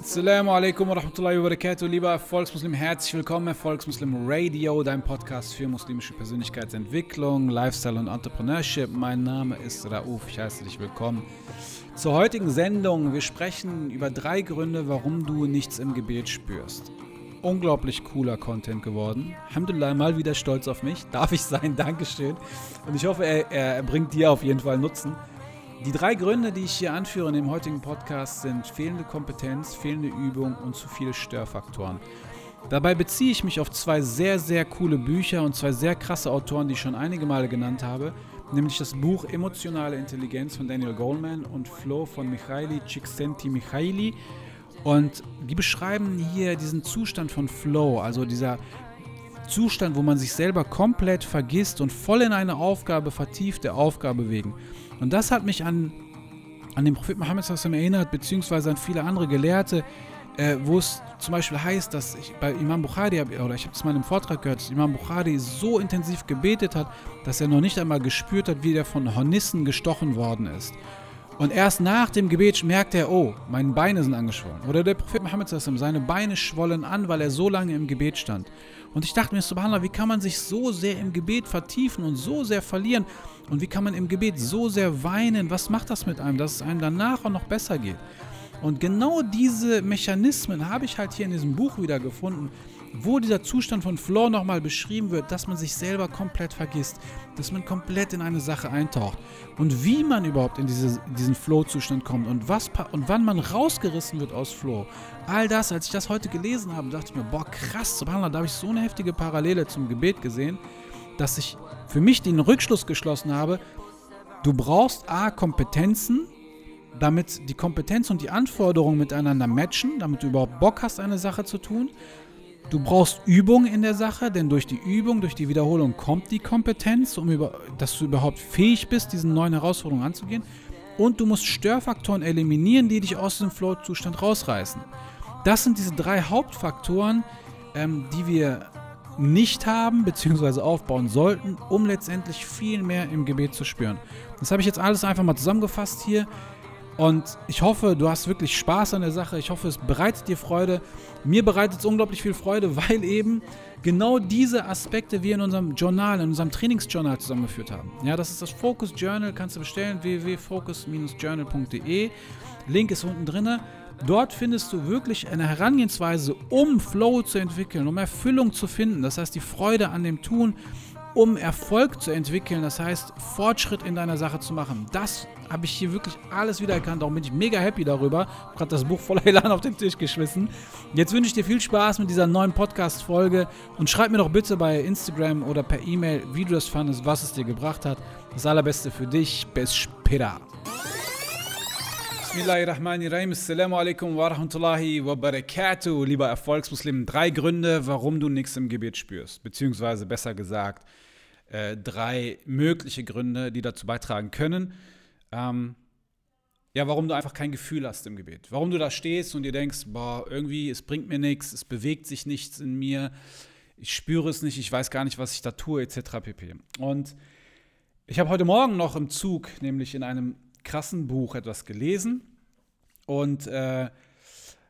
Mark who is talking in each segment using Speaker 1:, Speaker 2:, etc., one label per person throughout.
Speaker 1: Assalamu alaikum wa rahmatullahi wa barakatuh, lieber Erfolgsmuslim, herzlich willkommen Erfolgsmuslim Radio, dein Podcast für muslimische Persönlichkeitsentwicklung, Lifestyle und Entrepreneurship. Mein Name ist Rauf, ich heiße dich willkommen zur heutigen Sendung. Wir sprechen über drei Gründe, warum du nichts im Gebet spürst. Unglaublich cooler Content geworden. Alhamdulillah, mal wieder stolz auf mich. Darf ich sein, Dankeschön. Und ich hoffe, er, er bringt dir auf jeden Fall Nutzen. Die drei Gründe, die ich hier anführe in dem heutigen Podcast, sind fehlende Kompetenz, fehlende Übung und zu viele Störfaktoren. Dabei beziehe ich mich auf zwei sehr, sehr coole Bücher und zwei sehr krasse Autoren, die ich schon einige Male genannt habe, nämlich das Buch Emotionale Intelligenz von Daniel Goleman und Flow von Michaili Csikszentmihalyi. Und die beschreiben hier diesen Zustand von Flow, also dieser Zustand, wo man sich selber komplett vergisst und voll in eine Aufgabe vertieft der Aufgabe wegen. Und das hat mich an, an den Prophet Mohammed erinnert, beziehungsweise an viele andere Gelehrte, äh, wo es zum Beispiel heißt, dass ich bei Imam Bukhari, oder ich habe es mal im Vortrag gehört, dass Imam Bukhari so intensiv gebetet hat, dass er noch nicht einmal gespürt hat, wie er von Hornissen gestochen worden ist. Und erst nach dem Gebet merkt er, oh, meine Beine sind angeschwollen. Oder der Prophet Muhammad seine Beine schwollen an, weil er so lange im Gebet stand. Und ich dachte mir, Subhanallah, wie kann man sich so sehr im Gebet vertiefen und so sehr verlieren? Und wie kann man im Gebet so sehr weinen? Was macht das mit einem, dass es einem danach auch noch besser geht? Und genau diese Mechanismen habe ich halt hier in diesem Buch wieder gefunden, wo dieser Zustand von Flow nochmal beschrieben wird, dass man sich selber komplett vergisst, dass man komplett in eine Sache eintaucht und wie man überhaupt in diese, diesen Flow-Zustand kommt und, was, und wann man rausgerissen wird aus Flow. All das, als ich das heute gelesen habe, dachte ich mir, boah, krass, da habe ich so eine heftige Parallele zum Gebet gesehen, dass ich für mich den Rückschluss geschlossen habe, du brauchst A, Kompetenzen, damit die Kompetenz und die Anforderungen miteinander matchen, damit du überhaupt Bock hast, eine Sache zu tun. Du brauchst Übung in der Sache, denn durch die Übung, durch die Wiederholung kommt die Kompetenz, um über, dass du überhaupt fähig bist, diesen neuen Herausforderungen anzugehen. Und du musst Störfaktoren eliminieren, die dich aus dem Flow-Zustand rausreißen. Das sind diese drei Hauptfaktoren, ähm, die wir nicht haben bzw. aufbauen sollten, um letztendlich viel mehr im Gebet zu spüren. Das habe ich jetzt alles einfach mal zusammengefasst hier. Und ich hoffe, du hast wirklich Spaß an der Sache. Ich hoffe, es bereitet dir Freude. Mir bereitet es unglaublich viel Freude, weil eben genau diese Aspekte wir in unserem Journal, in unserem Trainingsjournal zusammengeführt haben. Ja, das ist das Focus Journal, kannst du bestellen, www.focus-journal.de. Link ist unten drin. Dort findest du wirklich eine Herangehensweise, um Flow zu entwickeln, um Erfüllung zu finden. Das heißt, die Freude an dem Tun, um Erfolg zu entwickeln, das heißt Fortschritt in deiner Sache zu machen. Das habe ich hier wirklich alles wiedererkannt. Darum bin ich mega happy darüber. Habe gerade das Buch voller Elan auf den Tisch geschmissen. Jetzt wünsche ich dir viel Spaß mit dieser neuen Podcast-Folge und schreib mir doch bitte bei Instagram oder per E-Mail, wie du das fandest, was es dir gebracht hat. Das Allerbeste für dich. Bis später. Bismillahirrahmanirrahim. Assalamu alaikum wa rahmatullahi wa barakatuh. Lieber Erfolgsmuslim, drei Gründe, warum du nichts im Gebet spürst. Beziehungsweise besser gesagt, äh, drei mögliche Gründe, die dazu beitragen können, ähm, ja, warum du einfach kein Gefühl hast im Gebet. Warum du da stehst und dir denkst, boah, irgendwie, es bringt mir nichts, es bewegt sich nichts in mir, ich spüre es nicht, ich weiß gar nicht, was ich da tue, etc. pp. Und ich habe heute Morgen noch im Zug, nämlich in einem krassen Buch etwas gelesen und äh,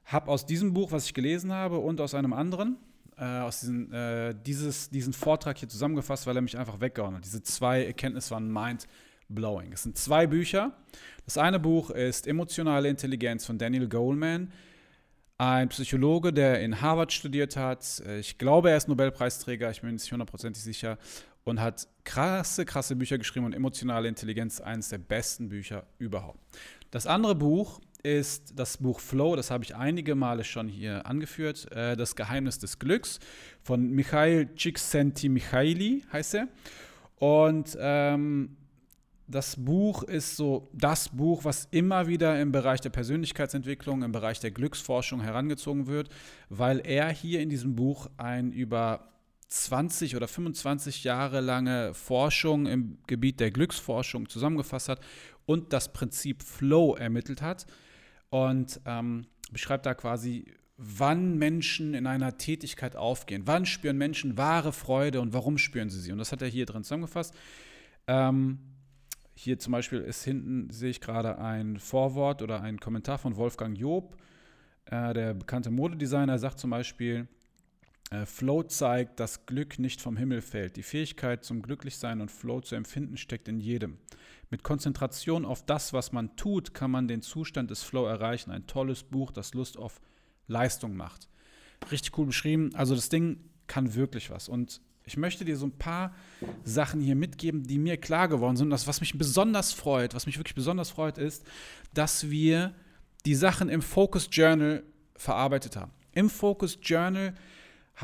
Speaker 1: habe aus diesem Buch, was ich gelesen habe, und aus einem anderen, äh, aus diesen, äh, dieses, diesen Vortrag hier zusammengefasst, weil er mich einfach weggehauen hat. Diese zwei Erkenntnisse waren mind-blowing. Es sind zwei Bücher. Das eine Buch ist Emotionale Intelligenz von Daniel Goleman, ein Psychologe, der in Harvard studiert hat. Ich glaube, er ist Nobelpreisträger, ich bin nicht hundertprozentig sicher. Und hat krasse, krasse Bücher geschrieben und emotionale Intelligenz, eines der besten Bücher überhaupt. Das andere Buch ist das Buch Flow, das habe ich einige Male schon hier angeführt, äh, Das Geheimnis des Glücks von Michail Csikszentmihalyi heißt er. Und ähm, das Buch ist so das Buch, was immer wieder im Bereich der Persönlichkeitsentwicklung, im Bereich der Glücksforschung herangezogen wird, weil er hier in diesem Buch ein über 20 oder 25 Jahre lange Forschung im Gebiet der Glücksforschung zusammengefasst hat und das Prinzip Flow ermittelt hat und ähm, beschreibt da quasi, wann Menschen in einer Tätigkeit aufgehen. Wann spüren Menschen wahre Freude und warum spüren sie sie? Und das hat er hier drin zusammengefasst. Ähm, hier zum Beispiel ist hinten, sehe ich gerade ein Vorwort oder ein Kommentar von Wolfgang Job, äh, der bekannte Modedesigner, sagt zum Beispiel, Flow zeigt, dass Glück nicht vom Himmel fällt. Die Fähigkeit zum Glücklichsein und Flow zu empfinden steckt in jedem. Mit Konzentration auf das, was man tut, kann man den Zustand des Flow erreichen. Ein tolles Buch, das Lust auf Leistung macht. Richtig cool beschrieben. Also das Ding kann wirklich was. Und ich möchte dir so ein paar Sachen hier mitgeben, die mir klar geworden sind. Das, was mich besonders freut, was mich wirklich besonders freut, ist, dass wir die Sachen im Focus Journal verarbeitet haben. Im Focus Journal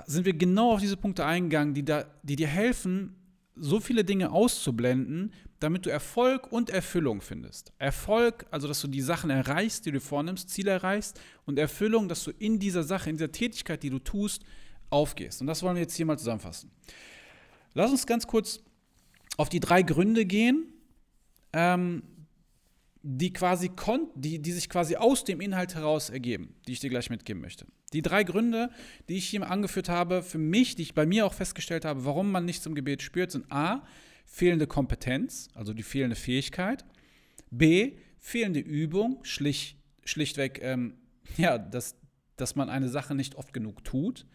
Speaker 1: sind wir genau auf diese Punkte eingegangen, die, da, die dir helfen, so viele Dinge auszublenden, damit du Erfolg und Erfüllung findest. Erfolg, also dass du die Sachen erreichst, die du vornimmst, Ziele erreichst, und Erfüllung, dass du in dieser Sache, in dieser Tätigkeit, die du tust, aufgehst. Und das wollen wir jetzt hier mal zusammenfassen. Lass uns ganz kurz auf die drei Gründe gehen, ähm, die, quasi die, die sich quasi aus dem Inhalt heraus ergeben, die ich dir gleich mitgeben möchte. Die drei Gründe, die ich hier angeführt habe, für mich, die ich bei mir auch festgestellt habe, warum man nichts im Gebet spürt, sind A, fehlende Kompetenz, also die fehlende Fähigkeit, B, fehlende Übung, schlicht, schlichtweg, ähm, ja, dass, dass man eine Sache nicht oft genug tut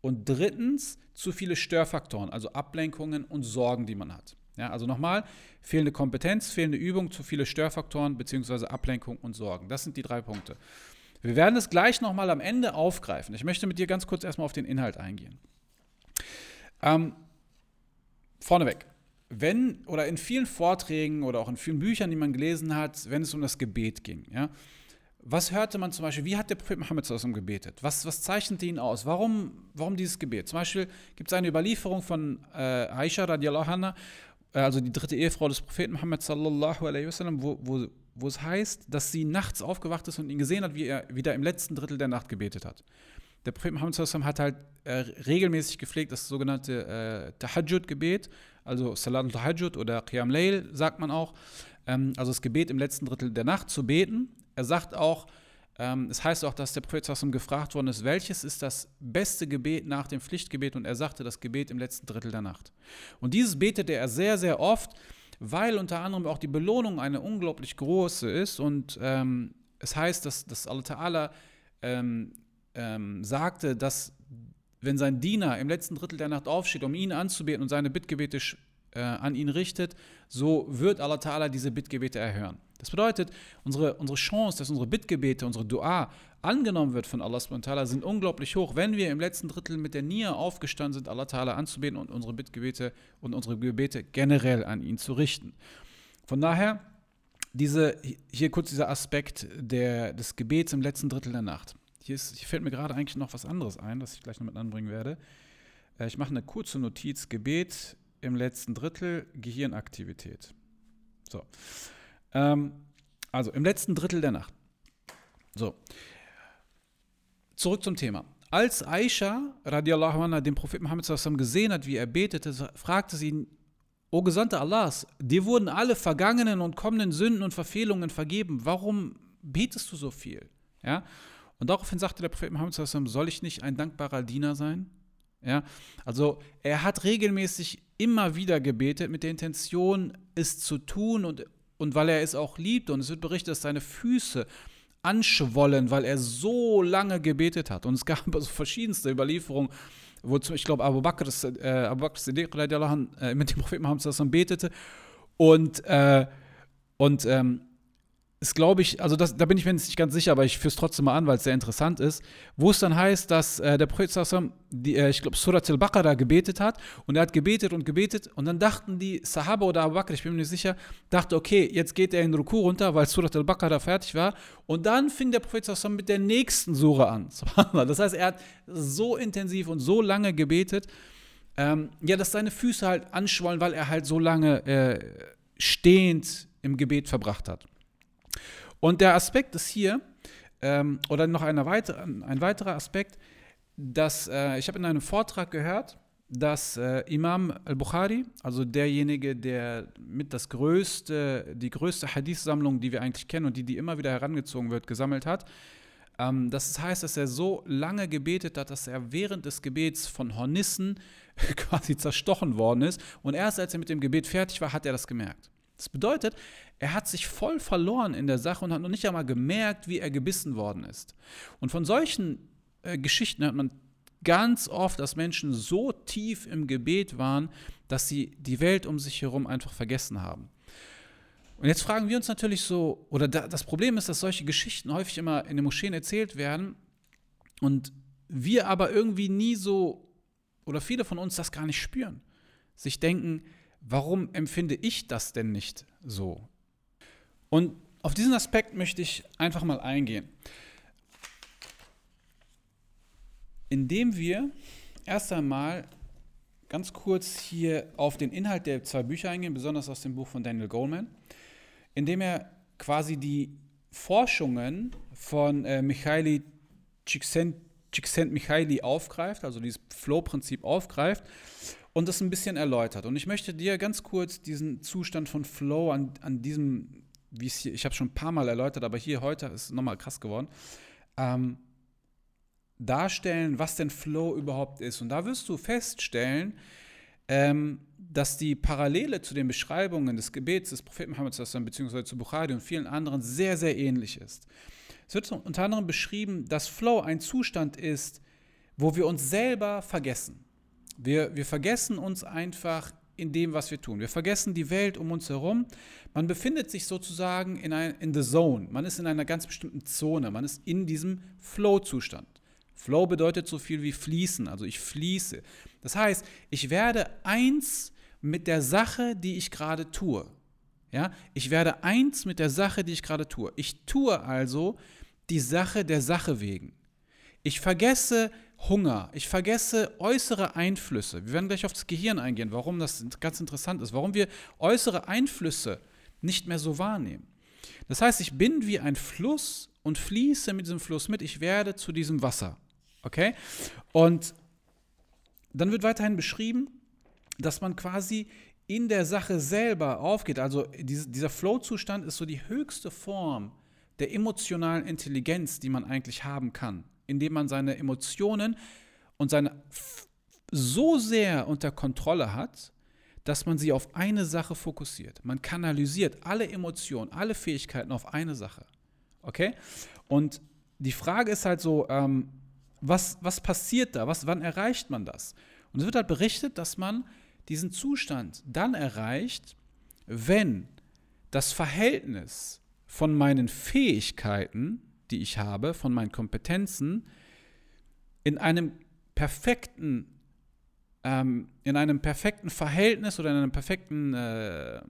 Speaker 1: und drittens zu viele Störfaktoren, also Ablenkungen und Sorgen, die man hat. Ja, also nochmal, fehlende Kompetenz, fehlende Übung, zu viele Störfaktoren bzw. Ablenkung und Sorgen. Das sind die drei Punkte. Wir werden es gleich nochmal am Ende aufgreifen. Ich möchte mit dir ganz kurz erstmal auf den Inhalt eingehen. Ähm, vorneweg, wenn oder in vielen Vorträgen oder auch in vielen Büchern, die man gelesen hat, wenn es um das Gebet ging, ja, was hörte man zum Beispiel, wie hat der Prophet Mohammed gebetet? Was, was zeichnete ihn aus? Warum, warum dieses Gebet? Zum Beispiel gibt es eine Überlieferung von äh, Aisha radiallahu anha, also die dritte Ehefrau des Propheten Muhammad sallallahu alaihi wasallam, wo, wo, wo es heißt, dass sie nachts aufgewacht ist und ihn gesehen hat, wie er wieder im letzten Drittel der Nacht gebetet hat. Der Prophet Muhammad sallallahu hat halt äh, regelmäßig gepflegt das sogenannte äh, Tahajjud-Gebet, also Salat al-Tahajjud oder Qiyam Layl, sagt man auch. Ähm, also das Gebet im letzten Drittel der Nacht zu beten. Er sagt auch, ähm, es heißt auch, dass der Prophet gefragt worden ist, welches ist das beste Gebet nach dem Pflichtgebet? Und er sagte, das Gebet im letzten Drittel der Nacht. Und dieses betete er sehr, sehr oft, weil unter anderem auch die Belohnung eine unglaublich große ist. Und ähm, es heißt, dass, dass Allah Ta'ala ähm, ähm, sagte, dass wenn sein Diener im letzten Drittel der Nacht aufsteht, um ihn anzubeten und seine Bittgebete äh, an ihn richtet, so wird Allah Ta'ala diese Bittgebete erhören. Das bedeutet, unsere, unsere Chance, dass unsere Bittgebete, unsere Dua angenommen wird von Allah Ta'ala, sind unglaublich hoch, wenn wir im letzten Drittel mit der Nia aufgestanden sind, Allah Ta'ala anzubeten und unsere Bittgebete und unsere Gebete generell an ihn zu richten. Von daher, diese, hier kurz dieser Aspekt der, des Gebets im letzten Drittel der Nacht. Hier, ist, hier fällt mir gerade eigentlich noch was anderes ein, das ich gleich noch mit anbringen werde. Äh, ich mache eine kurze Notiz: Gebet im letzten Drittel, Gehirnaktivität. So. Ähm, also im letzten Drittel der Nacht. So. Zurück zum Thema. Als Aisha radiallahu anha den Propheten Muhammad gesehen hat, wie er betete, fragte sie ihn, O Gesandter Allahs, dir wurden alle vergangenen und kommenden Sünden und Verfehlungen vergeben. Warum betest du so viel? Ja? Und daraufhin sagte der Prophet Muhammad, soll ich nicht ein dankbarer Diener sein? Ja? Also er hat regelmäßig immer wieder gebetet mit der Intention, es zu tun und, und weil er es auch liebt. Und es wird berichtet, dass seine Füße anschwollen, weil er so lange gebetet hat. Und es gab also verschiedenste Überlieferungen, wo ich glaube, Abu Bakr, äh, Abu Bakr Siddiq äh, mit dem Propheten Muhammad betete. Und, äh, und ähm, ist, glaube ich, also das, da bin ich mir nicht ganz sicher, aber ich führe es trotzdem mal an, weil es sehr interessant ist, wo es dann heißt, dass äh, der Prophet, die, äh, ich glaube, Surat al-Baqarah gebetet hat und er hat gebetet und gebetet und dann dachten die Sahaba oder Abu Bakr, ich bin mir nicht sicher, dachte, okay, jetzt geht er in Ruku runter, weil Surat al-Baqarah fertig war und dann fing der Prophet mit der nächsten Sura an. Das heißt, er hat so intensiv und so lange gebetet, ähm, ja, dass seine Füße halt anschwollen, weil er halt so lange äh, stehend im Gebet verbracht hat. Und der Aspekt ist hier, ähm, oder noch eine weitere, ein weiterer Aspekt, dass äh, ich habe in einem Vortrag gehört, dass äh, Imam al-Bukhari, also derjenige, der mit das größte, die größte Hadith-Sammlung, die wir eigentlich kennen und die, die immer wieder herangezogen wird, gesammelt hat, ähm, das heißt, dass er so lange gebetet hat, dass er während des Gebets von Hornissen quasi zerstochen worden ist. Und erst als er mit dem Gebet fertig war, hat er das gemerkt. Das bedeutet, er hat sich voll verloren in der Sache und hat noch nicht einmal gemerkt, wie er gebissen worden ist. Und von solchen äh, Geschichten hat man ganz oft, dass Menschen so tief im Gebet waren, dass sie die Welt um sich herum einfach vergessen haben. Und jetzt fragen wir uns natürlich so, oder da, das Problem ist, dass solche Geschichten häufig immer in den Moscheen erzählt werden und wir aber irgendwie nie so, oder viele von uns das gar nicht spüren. Sich denken, warum empfinde ich das denn nicht so? Und auf diesen Aspekt möchte ich einfach mal eingehen. Indem wir erst einmal ganz kurz hier auf den Inhalt der zwei Bücher eingehen, besonders aus dem Buch von Daniel Goleman indem er quasi die Forschungen von äh, Michaili Csikszentmihalyi aufgreift, also dieses Flow-Prinzip aufgreift und das ein bisschen erläutert. Und ich möchte dir ganz kurz diesen Zustand von Flow an, an diesem, wie es hier, ich habe schon ein paar Mal erläutert, aber hier heute ist es nochmal krass geworden, ähm, darstellen, was denn Flow überhaupt ist. Und da wirst du feststellen, ähm, dass die Parallele zu den Beschreibungen des Gebets des Propheten Muhammad bzw. zu Bukhari und vielen anderen sehr, sehr ähnlich ist. Es wird unter anderem beschrieben, dass Flow ein Zustand ist, wo wir uns selber vergessen. Wir, wir vergessen uns einfach in dem, was wir tun. Wir vergessen die Welt um uns herum. Man befindet sich sozusagen in, ein, in the zone. Man ist in einer ganz bestimmten Zone. Man ist in diesem Flow-Zustand. Flow bedeutet so viel wie fließen, also ich fließe. Das heißt, ich werde eins mit der Sache, die ich gerade tue. Ja, ich werde eins mit der Sache, die ich gerade tue. Ich tue also die Sache der Sache wegen. Ich vergesse Hunger, ich vergesse äußere Einflüsse. Wir werden gleich auf das Gehirn eingehen, warum das ganz interessant ist, warum wir äußere Einflüsse nicht mehr so wahrnehmen. Das heißt, ich bin wie ein Fluss und fließe mit diesem Fluss mit. Ich werde zu diesem Wasser. Okay? Und dann wird weiterhin beschrieben, dass man quasi in der Sache selber aufgeht. Also dieser Flow-Zustand ist so die höchste Form der emotionalen Intelligenz, die man eigentlich haben kann, indem man seine Emotionen und seine so sehr unter Kontrolle hat, dass man sie auf eine Sache fokussiert. Man kanalisiert alle Emotionen, alle Fähigkeiten auf eine Sache. Okay? Und die Frage ist halt so, ähm, was, was passiert da? Was, wann erreicht man das? Und es wird halt berichtet, dass man diesen Zustand dann erreicht, wenn das Verhältnis von meinen Fähigkeiten, die ich habe, von meinen Kompetenzen, in einem perfekten, ähm, in einem perfekten Verhältnis oder in einem perfekten, äh,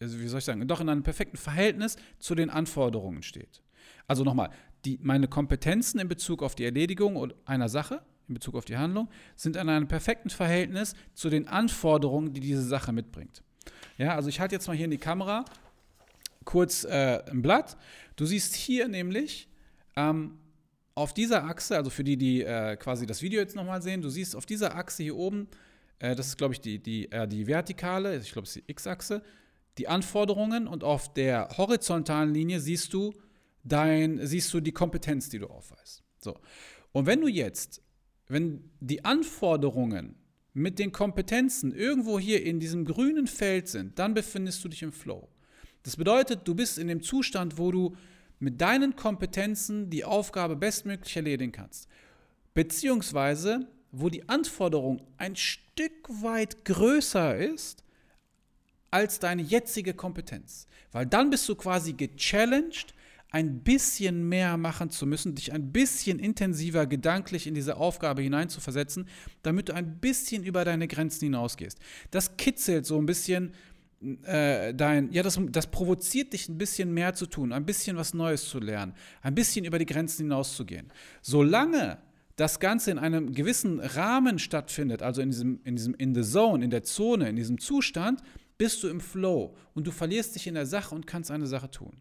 Speaker 1: also wie soll ich sagen, doch in einem perfekten Verhältnis zu den Anforderungen steht. Also nochmal, die, meine Kompetenzen in Bezug auf die Erledigung einer Sache, in Bezug auf die Handlung, sind in einem perfekten Verhältnis zu den Anforderungen, die diese Sache mitbringt. Ja, also ich halte jetzt mal hier in die Kamera kurz äh, ein Blatt. Du siehst hier nämlich ähm, auf dieser Achse, also für die, die äh, quasi das Video jetzt nochmal sehen, du siehst auf dieser Achse hier oben, äh, das ist glaube ich die, die, äh, die vertikale, ich glaube es ist die X-Achse, die Anforderungen und auf der horizontalen Linie siehst du dein, siehst du die Kompetenz, die du aufweist. So. Und wenn du jetzt, wenn die Anforderungen mit den Kompetenzen irgendwo hier in diesem grünen Feld sind, dann befindest du dich im Flow. Das bedeutet, du bist in dem Zustand, wo du mit deinen Kompetenzen die Aufgabe bestmöglich erledigen kannst. Beziehungsweise, wo die Anforderung ein Stück weit größer ist als deine jetzige Kompetenz. Weil dann bist du quasi gechallenged, ein bisschen mehr machen zu müssen, dich ein bisschen intensiver gedanklich in diese Aufgabe hineinzuversetzen, damit du ein bisschen über deine Grenzen hinausgehst. Das kitzelt so ein bisschen äh, dein, ja, das, das provoziert dich ein bisschen mehr zu tun, ein bisschen was Neues zu lernen, ein bisschen über die Grenzen hinauszugehen. Solange das Ganze in einem gewissen Rahmen stattfindet, also in diesem, in diesem in the zone, in der Zone, in diesem Zustand, bist du im Flow und du verlierst dich in der Sache und kannst eine Sache tun.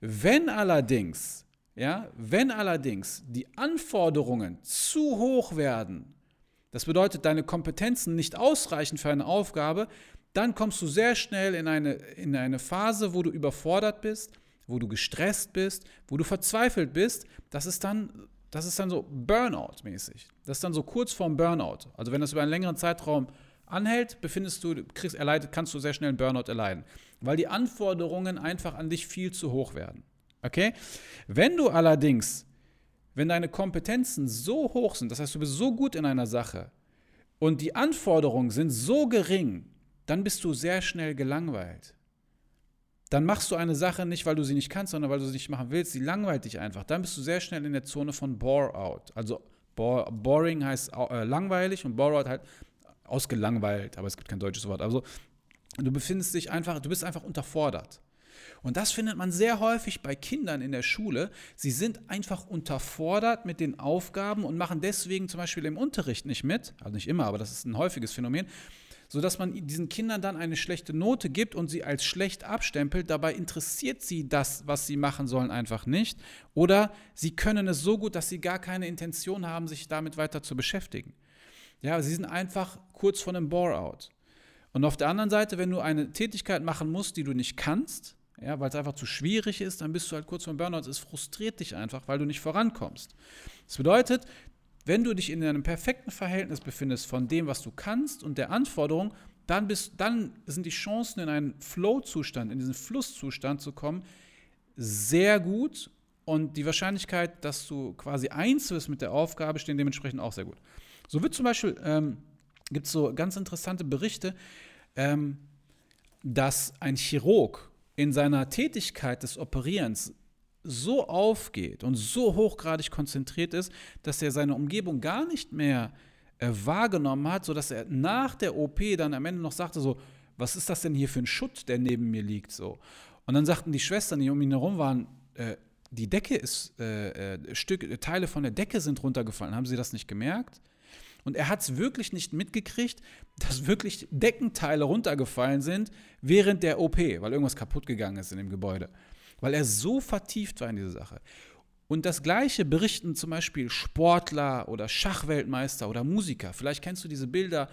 Speaker 1: Wenn allerdings, ja, wenn allerdings die Anforderungen zu hoch werden, das bedeutet, deine Kompetenzen nicht ausreichen für eine Aufgabe, dann kommst du sehr schnell in eine, in eine Phase, wo du überfordert bist, wo du gestresst bist, wo du verzweifelt bist. Das ist dann, das ist dann so Burnout-mäßig. Das ist dann so kurz vorm Burnout. Also wenn das über einen längeren Zeitraum anhält, befindest du, kriegst erleidet, kannst du sehr schnell einen Burnout erleiden. weil die Anforderungen einfach an dich viel zu hoch werden. Okay? Wenn du allerdings, wenn deine Kompetenzen so hoch sind, das heißt, du bist so gut in einer Sache und die Anforderungen sind so gering, dann bist du sehr schnell gelangweilt. Dann machst du eine Sache nicht, weil du sie nicht kannst, sondern weil du sie nicht machen willst. Sie langweilt dich einfach. Dann bist du sehr schnell in der Zone von Bore-out. Also boring heißt äh, langweilig und Bore-out halt ausgelangweilt, aber es gibt kein deutsches Wort. Also du befindest dich einfach, du bist einfach unterfordert. Und das findet man sehr häufig bei Kindern in der Schule. Sie sind einfach unterfordert mit den Aufgaben und machen deswegen zum Beispiel im Unterricht nicht mit. Also nicht immer, aber das ist ein häufiges Phänomen sodass man diesen Kindern dann eine schlechte Note gibt und sie als schlecht abstempelt. Dabei interessiert sie das, was sie machen sollen, einfach nicht. Oder sie können es so gut, dass sie gar keine Intention haben, sich damit weiter zu beschäftigen. Ja, sie sind einfach kurz vor einem Bore-out. Und auf der anderen Seite, wenn du eine Tätigkeit machen musst, die du nicht kannst, ja, weil es einfach zu schwierig ist, dann bist du halt kurz vor dem Burnout. Es frustriert dich einfach, weil du nicht vorankommst. Das bedeutet, wenn du dich in einem perfekten Verhältnis befindest von dem, was du kannst und der Anforderung, dann, bist, dann sind die Chancen, in einen Flow-Zustand, in diesen Flusszustand zu kommen, sehr gut und die Wahrscheinlichkeit, dass du quasi eins wirst mit der Aufgabe, stehen dementsprechend auch sehr gut. So wird zum Beispiel, ähm, gibt es so ganz interessante Berichte, ähm, dass ein Chirurg in seiner Tätigkeit des Operierens so aufgeht und so hochgradig konzentriert ist, dass er seine Umgebung gar nicht mehr äh, wahrgenommen hat, sodass er nach der OP dann am Ende noch sagte so, was ist das denn hier für ein Schutt, der neben mir liegt so. Und dann sagten die Schwestern, die um ihn herum waren, äh, die Decke ist, äh, äh Stück, Teile von der Decke sind runtergefallen. Haben Sie das nicht gemerkt? Und er hat es wirklich nicht mitgekriegt, dass wirklich Deckenteile runtergefallen sind während der OP, weil irgendwas kaputt gegangen ist in dem Gebäude weil er so vertieft war in diese Sache. Und das Gleiche berichten zum Beispiel Sportler oder Schachweltmeister oder Musiker. Vielleicht kennst du diese Bilder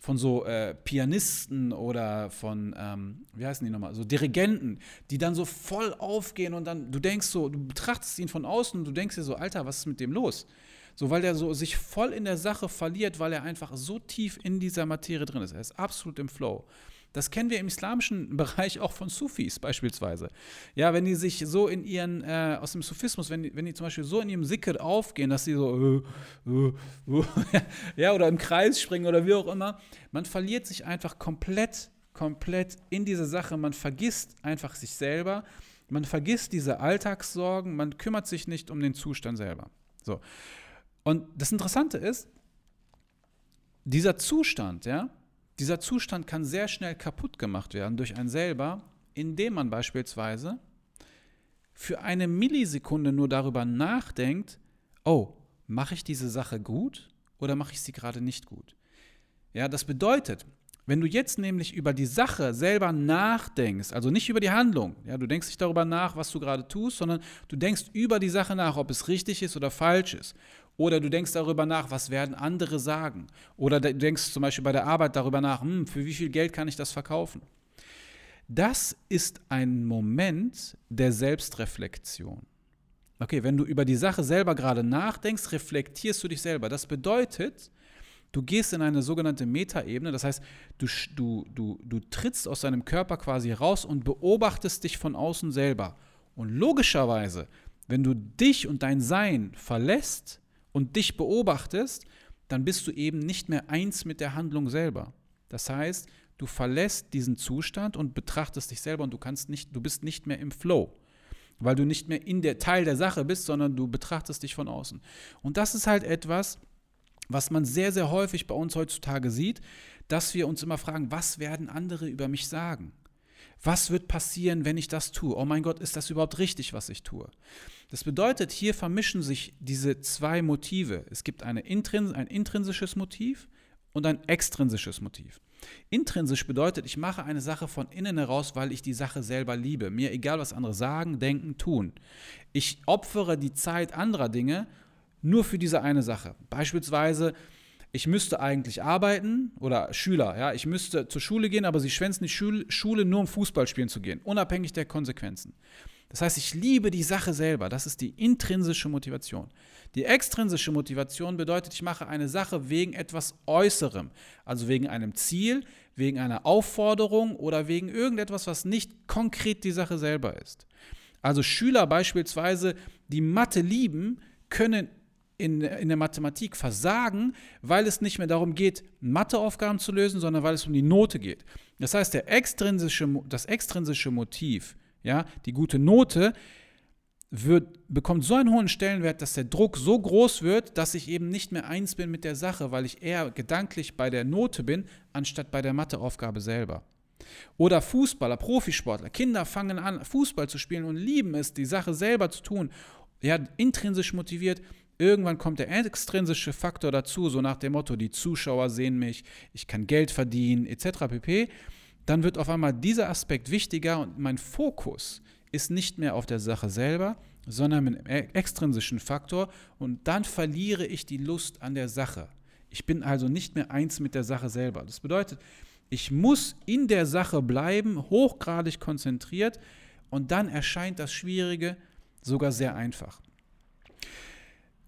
Speaker 1: von so äh, Pianisten oder von, ähm, wie heißen die nochmal, so Dirigenten, die dann so voll aufgehen und dann, du denkst so, du betrachtest ihn von außen und du denkst dir so, Alter, was ist mit dem los? So, weil der so sich voll in der Sache verliert, weil er einfach so tief in dieser Materie drin ist. Er ist absolut im Flow. Das kennen wir im islamischen Bereich auch von Sufis beispielsweise. Ja, wenn die sich so in ihren, äh, aus dem Sufismus, wenn die, wenn die zum Beispiel so in ihrem Sikr aufgehen, dass sie so, äh, äh, äh ja, oder im Kreis springen oder wie auch immer, man verliert sich einfach komplett, komplett in diese Sache. Man vergisst einfach sich selber. Man vergisst diese Alltagssorgen. Man kümmert sich nicht um den Zustand selber. So. Und das Interessante ist, dieser Zustand, ja, dieser Zustand kann sehr schnell kaputt gemacht werden durch einen selber, indem man beispielsweise für eine Millisekunde nur darüber nachdenkt, oh, mache ich diese Sache gut oder mache ich sie gerade nicht gut? Ja, das bedeutet, wenn du jetzt nämlich über die Sache selber nachdenkst, also nicht über die Handlung, ja, du denkst nicht darüber nach, was du gerade tust, sondern du denkst über die Sache nach, ob es richtig ist oder falsch ist. Oder du denkst darüber nach, was werden andere sagen. Oder du denkst zum Beispiel bei der Arbeit darüber nach, hm, für wie viel Geld kann ich das verkaufen. Das ist ein Moment der Selbstreflexion. Okay, wenn du über die Sache selber gerade nachdenkst, reflektierst du dich selber. Das bedeutet, du gehst in eine sogenannte Metaebene, das heißt, du, du, du, du trittst aus deinem Körper quasi raus und beobachtest dich von außen selber. Und logischerweise, wenn du dich und dein Sein verlässt, und dich beobachtest, dann bist du eben nicht mehr eins mit der Handlung selber. Das heißt, du verlässt diesen Zustand und betrachtest dich selber und du kannst nicht, du bist nicht mehr im Flow, weil du nicht mehr in der Teil der Sache bist, sondern du betrachtest dich von außen. Und das ist halt etwas, was man sehr, sehr häufig bei uns heutzutage sieht, dass wir uns immer fragen, was werden andere über mich sagen? Was wird passieren, wenn ich das tue? Oh mein Gott, ist das überhaupt richtig, was ich tue? Das bedeutet, hier vermischen sich diese zwei Motive. Es gibt Intrins ein intrinsisches Motiv und ein extrinsisches Motiv. Intrinsisch bedeutet, ich mache eine Sache von innen heraus, weil ich die Sache selber liebe. Mir egal, was andere sagen, denken, tun. Ich opfere die Zeit anderer Dinge nur für diese eine Sache. Beispielsweise, ich müsste eigentlich arbeiten oder Schüler, ja, ich müsste zur Schule gehen, aber sie schwänzen die Schule nur um Fußball spielen zu gehen, unabhängig der Konsequenzen. Das heißt, ich liebe die Sache selber. Das ist die intrinsische Motivation. Die extrinsische Motivation bedeutet, ich mache eine Sache wegen etwas Äußerem, also wegen einem Ziel, wegen einer Aufforderung oder wegen irgendetwas, was nicht konkret die Sache selber ist. Also Schüler beispielsweise, die Mathe lieben, können in, in der Mathematik versagen, weil es nicht mehr darum geht, Matheaufgaben zu lösen, sondern weil es um die Note geht. Das heißt, der extrinsische, das extrinsische Motiv, ja, die gute Note, wird, bekommt so einen hohen Stellenwert, dass der Druck so groß wird, dass ich eben nicht mehr eins bin mit der Sache, weil ich eher gedanklich bei der Note bin, anstatt bei der Matheaufgabe selber. Oder Fußballer, Profisportler, Kinder fangen an, Fußball zu spielen und lieben es, die Sache selber zu tun. Ja, intrinsisch motiviert. Irgendwann kommt der extrinsische Faktor dazu, so nach dem Motto, die Zuschauer sehen mich, ich kann Geld verdienen, etc. pp. Dann wird auf einmal dieser Aspekt wichtiger und mein Fokus ist nicht mehr auf der Sache selber, sondern mit einem extrinsischen Faktor und dann verliere ich die Lust an der Sache. Ich bin also nicht mehr eins mit der Sache selber. Das bedeutet, ich muss in der Sache bleiben, hochgradig konzentriert und dann erscheint das Schwierige sogar sehr einfach.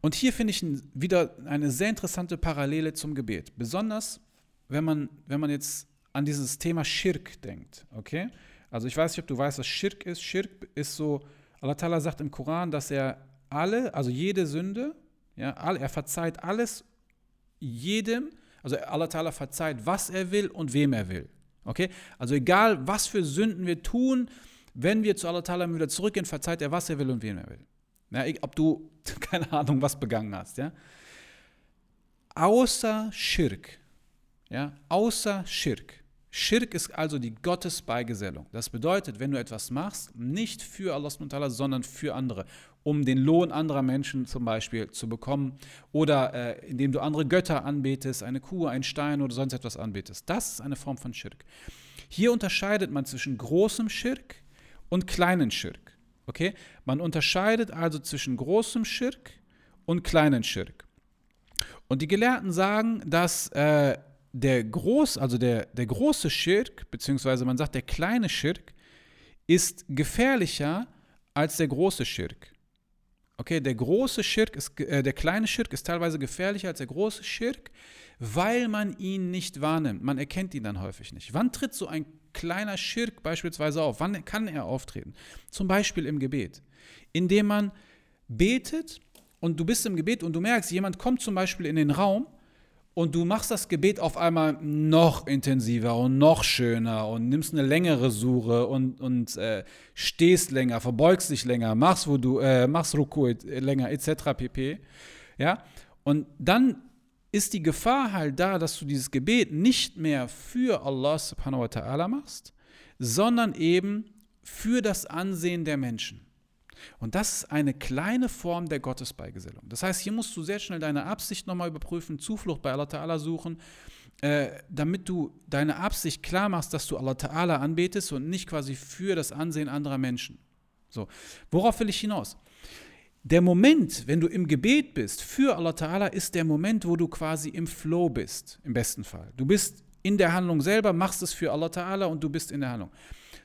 Speaker 1: Und hier finde ich wieder eine sehr interessante Parallele zum Gebet. Besonders, wenn man, wenn man jetzt an dieses Thema Schirk denkt. Okay? Also ich weiß nicht, ob du weißt, was Schirk ist. Schirk ist so, Allah Ta'ala sagt im Koran, dass er alle, also jede Sünde, ja, er verzeiht alles jedem, also Allah Ta'ala verzeiht, was er will und wem er will. Okay? Also egal, was für Sünden wir tun, wenn wir zu Allah Ta'ala wieder zurückgehen, verzeiht er, was er will und wem er will. Ja, ob du, keine Ahnung, was begangen hast. Ja? Außer Schirk. Ja? Außer Schirk Schirk ist also die Gottesbeigesellung. Das bedeutet, wenn du etwas machst, nicht für Allah, sondern für andere, um den Lohn anderer Menschen zum Beispiel zu bekommen oder äh, indem du andere Götter anbetest, eine Kuh, einen Stein oder sonst etwas anbetest. Das ist eine Form von Schirk. Hier unterscheidet man zwischen großem Schirk und kleinen Schirk. Okay? Man unterscheidet also zwischen großem Schirk und kleinen Schirk. Und die Gelehrten sagen, dass äh, der groß, also der, der große Schirk, beziehungsweise man sagt, der kleine Schirk, ist gefährlicher als der große Schirk. Okay, der große Schirk ist, äh, der kleine Schirk ist teilweise gefährlicher als der große Schirk, weil man ihn nicht wahrnimmt. Man erkennt ihn dann häufig nicht. Wann tritt so ein kleiner Schirk beispielsweise auf? Wann kann er auftreten? Zum Beispiel im Gebet. Indem man betet und du bist im Gebet und du merkst, jemand kommt zum Beispiel in den Raum und du machst das Gebet auf einmal noch intensiver und noch schöner und nimmst eine längere Sure und, und äh, stehst länger, verbeugst dich länger, machst, wo du, äh, machst Ruku länger, etc. pp. Ja? Und dann ist die Gefahr halt da, dass du dieses Gebet nicht mehr für Allah subhanahu wa ta'ala machst, sondern eben für das Ansehen der Menschen. Und das ist eine kleine Form der Gottesbeigesellung. Das heißt, hier musst du sehr schnell deine Absicht nochmal überprüfen, Zuflucht bei Allah Ta'ala suchen, äh, damit du deine Absicht klar machst, dass du Allah Ta'ala anbetest und nicht quasi für das Ansehen anderer Menschen. So, worauf will ich hinaus? Der Moment, wenn du im Gebet bist für Allah Ta'ala, ist der Moment, wo du quasi im Flow bist, im besten Fall. Du bist in der Handlung selber, machst es für Allah Ta'ala und du bist in der Handlung.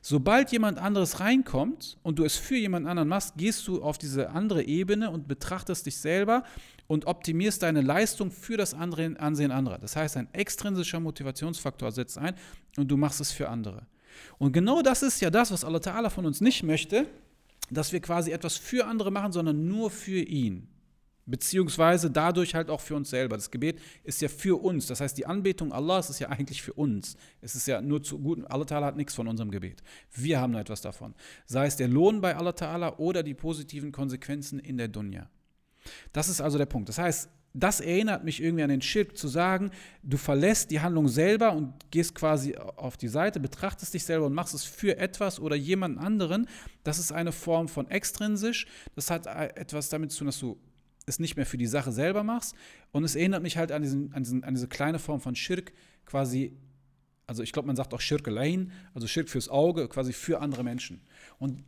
Speaker 1: Sobald jemand anderes reinkommt und du es für jemand anderen machst, gehst du auf diese andere Ebene und betrachtest dich selber und optimierst deine Leistung für das andere Ansehen anderer. Das heißt, ein extrinsischer Motivationsfaktor setzt ein und du machst es für andere. Und genau das ist ja das, was Allah Ta'ala von uns nicht möchte, dass wir quasi etwas für andere machen, sondern nur für ihn. Beziehungsweise dadurch halt auch für uns selber. Das Gebet ist ja für uns. Das heißt, die Anbetung Allahs ist ja eigentlich für uns. Es ist ja nur zu gut. Allah Ta'ala hat nichts von unserem Gebet. Wir haben nur etwas davon. Sei es der Lohn bei Allah Ta'ala oder die positiven Konsequenzen in der Dunya. Das ist also der Punkt. Das heißt, das erinnert mich irgendwie an den Schirk, zu sagen, du verlässt die Handlung selber und gehst quasi auf die Seite, betrachtest dich selber und machst es für etwas oder jemand anderen. Das ist eine Form von extrinsisch. Das hat etwas damit zu tun, dass du es nicht mehr für die Sache selber machst. Und es erinnert mich halt an, diesen, an, diesen, an diese kleine Form von Schirk, quasi, also ich glaube, man sagt auch Schirk allein, also Schirk fürs Auge, quasi für andere Menschen. Und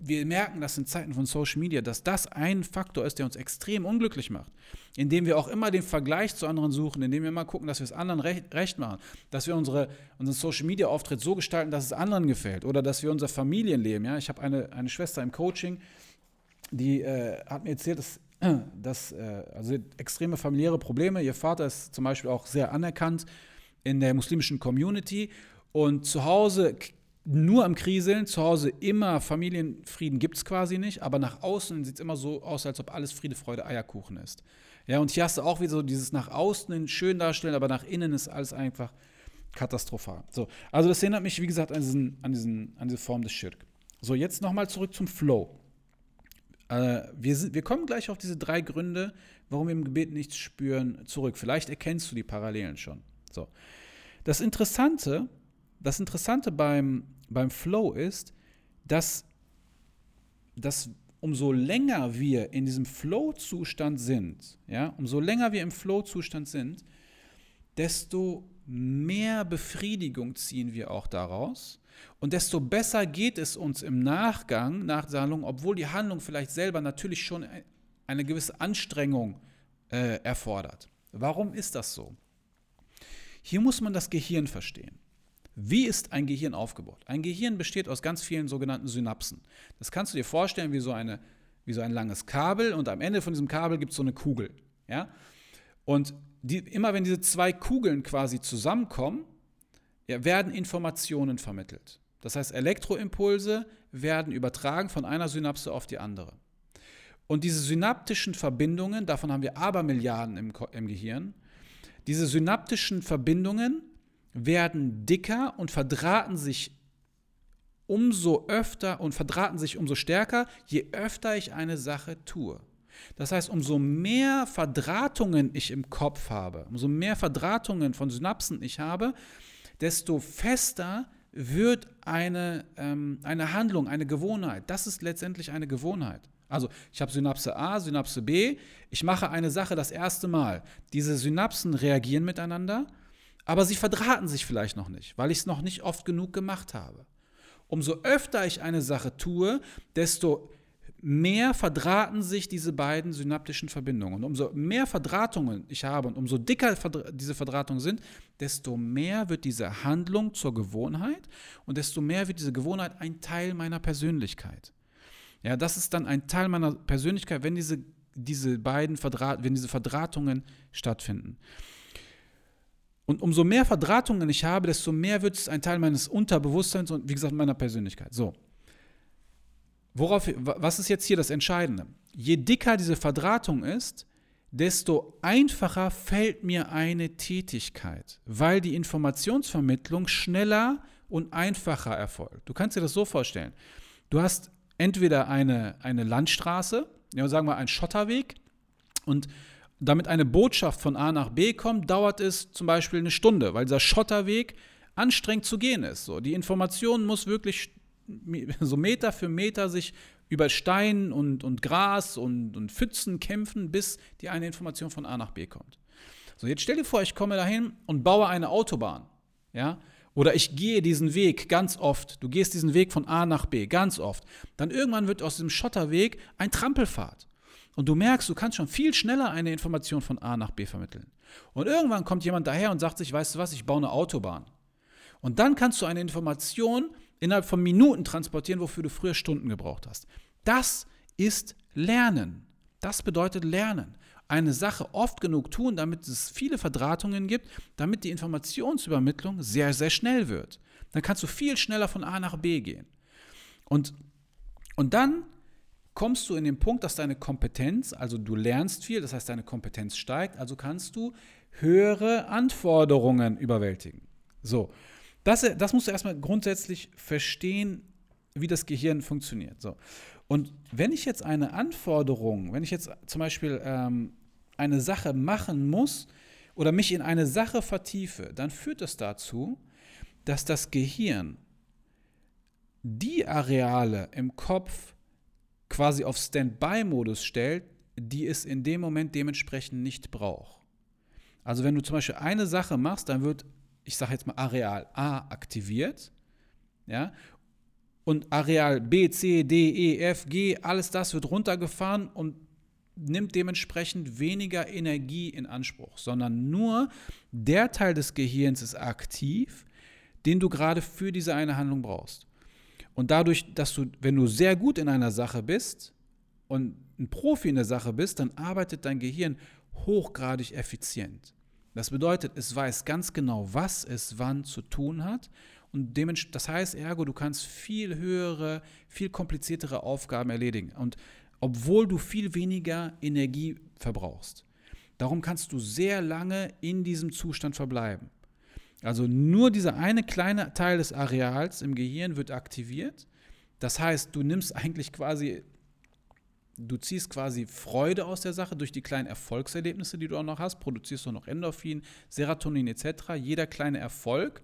Speaker 1: wir merken, dass in Zeiten von Social Media, dass das ein Faktor ist, der uns extrem unglücklich macht. Indem wir auch immer den Vergleich zu anderen suchen, indem wir immer gucken, dass wir es anderen recht, recht machen, dass wir unsere, unseren Social Media Auftritt so gestalten, dass es anderen gefällt oder dass wir unser Familienleben, ja, ich habe eine, eine Schwester im Coaching, die äh, hat mir erzählt, dass, dass äh, also extreme familiäre Probleme, ihr Vater ist zum Beispiel auch sehr anerkannt in der muslimischen Community und zu Hause nur am Kriseln, zu Hause immer Familienfrieden gibt es quasi nicht, aber nach außen sieht es immer so aus, als ob alles Friede, Freude, Eierkuchen ist. Ja, und hier hast du auch wieder so dieses nach außen schön darstellen, aber nach innen ist alles einfach katastrophal. So, also das erinnert mich, wie gesagt, an, diesen, an, diesen, an diese Form des Schirk. So, jetzt nochmal zurück zum Flow. Äh, wir, sind, wir kommen gleich auf diese drei Gründe, warum wir im Gebet nichts spüren, zurück. Vielleicht erkennst du die Parallelen schon. So. Das Interessante, das Interessante beim, beim Flow ist, dass, dass umso länger wir in diesem Flow-Zustand sind, ja, umso länger wir im Flow-Zustand sind, desto mehr Befriedigung ziehen wir auch daraus und desto besser geht es uns im Nachgang nach der Handlung, obwohl die Handlung vielleicht selber natürlich schon eine gewisse Anstrengung äh, erfordert. Warum ist das so? Hier muss man das Gehirn verstehen. Wie ist ein Gehirn aufgebaut? Ein Gehirn besteht aus ganz vielen sogenannten Synapsen. Das kannst du dir vorstellen wie so, eine, wie so ein langes Kabel und am Ende von diesem Kabel gibt es so eine Kugel. Ja? Und die, immer wenn diese zwei Kugeln quasi zusammenkommen, ja, werden Informationen vermittelt. Das heißt, Elektroimpulse werden übertragen von einer Synapse auf die andere. Und diese synaptischen Verbindungen, davon haben wir Abermilliarden im, im Gehirn, diese synaptischen Verbindungen werden dicker und verdrahten sich umso öfter und verdrahten sich umso stärker, je öfter ich eine Sache tue. Das heißt, umso mehr Verdrahtungen ich im Kopf habe, umso mehr Verdrahtungen von Synapsen ich habe, desto fester wird eine, ähm, eine Handlung, eine Gewohnheit. Das ist letztendlich eine Gewohnheit. Also ich habe Synapse A, Synapse B, ich mache eine Sache das erste Mal. Diese Synapsen reagieren miteinander aber sie verdrahten sich vielleicht noch nicht, weil ich es noch nicht oft genug gemacht habe. Umso öfter ich eine Sache tue, desto mehr verdrahten sich diese beiden synaptischen Verbindungen. Und umso mehr Verdrahtungen ich habe und umso dicker diese Verdrahtungen sind, desto mehr wird diese Handlung zur Gewohnheit und desto mehr wird diese Gewohnheit ein Teil meiner Persönlichkeit. Ja, das ist dann ein Teil meiner Persönlichkeit, wenn diese, diese beiden Verdraht, wenn diese Verdrahtungen stattfinden. Und umso mehr Verdrahtungen ich habe, desto mehr wird es ein Teil meines Unterbewusstseins und wie gesagt meiner Persönlichkeit. So. Worauf, was ist jetzt hier das Entscheidende? Je dicker diese Verdrahtung ist, desto einfacher fällt mir eine Tätigkeit, weil die Informationsvermittlung schneller und einfacher erfolgt. Du kannst dir das so vorstellen. Du hast entweder eine, eine Landstraße, ja, sagen wir einen Schotterweg, und damit eine Botschaft von A nach B kommt, dauert es zum Beispiel eine Stunde, weil dieser Schotterweg anstrengend zu gehen ist. So, die Information muss wirklich so Meter für Meter sich über Stein und, und Gras und, und Pfützen kämpfen, bis die eine Information von A nach B kommt. So, jetzt stell dir vor, ich komme dahin und baue eine Autobahn. Ja? Oder ich gehe diesen Weg ganz oft. Du gehst diesen Weg von A nach B ganz oft. Dann irgendwann wird aus diesem Schotterweg ein Trampelpfad. Und du merkst, du kannst schon viel schneller eine Information von A nach B vermitteln. Und irgendwann kommt jemand daher und sagt sich, weißt du was, ich baue eine Autobahn. Und dann kannst du eine Information innerhalb von Minuten transportieren, wofür du früher Stunden gebraucht hast. Das ist Lernen. Das bedeutet Lernen. Eine Sache oft genug tun, damit es viele Verdrahtungen gibt, damit die Informationsübermittlung sehr, sehr schnell wird. Dann kannst du viel schneller von A nach B gehen. Und, und dann kommst du in den Punkt, dass deine Kompetenz, also du lernst viel, das heißt deine Kompetenz steigt, also kannst du höhere Anforderungen überwältigen. So, das, das musst du erstmal grundsätzlich verstehen, wie das Gehirn funktioniert. So. Und wenn ich jetzt eine Anforderung, wenn ich jetzt zum Beispiel ähm, eine Sache machen muss oder mich in eine Sache vertiefe, dann führt das dazu, dass das Gehirn die Areale im Kopf quasi auf Standby-Modus stellt, die es in dem Moment dementsprechend nicht braucht. Also wenn du zum Beispiel eine Sache machst, dann wird, ich sage jetzt mal Areal A aktiviert, ja, und Areal B, C, D, E, F, G, alles das wird runtergefahren und nimmt dementsprechend weniger Energie in Anspruch, sondern nur der Teil des Gehirns ist aktiv, den du gerade für diese eine Handlung brauchst. Und dadurch, dass du, wenn du sehr gut in einer Sache bist und ein Profi in der Sache bist, dann arbeitet dein Gehirn hochgradig effizient. Das bedeutet, es weiß ganz genau, was es wann zu tun hat. Und das heißt, ergo, du kannst viel höhere, viel kompliziertere Aufgaben erledigen. Und obwohl du viel weniger Energie verbrauchst. Darum kannst du sehr lange in diesem Zustand verbleiben. Also nur dieser eine kleine Teil des Areals im Gehirn wird aktiviert. Das heißt, du nimmst eigentlich quasi, du ziehst quasi Freude aus der Sache durch die kleinen Erfolgserlebnisse, die du auch noch hast, produzierst du noch Endorphin, Serotonin etc. Jeder kleine Erfolg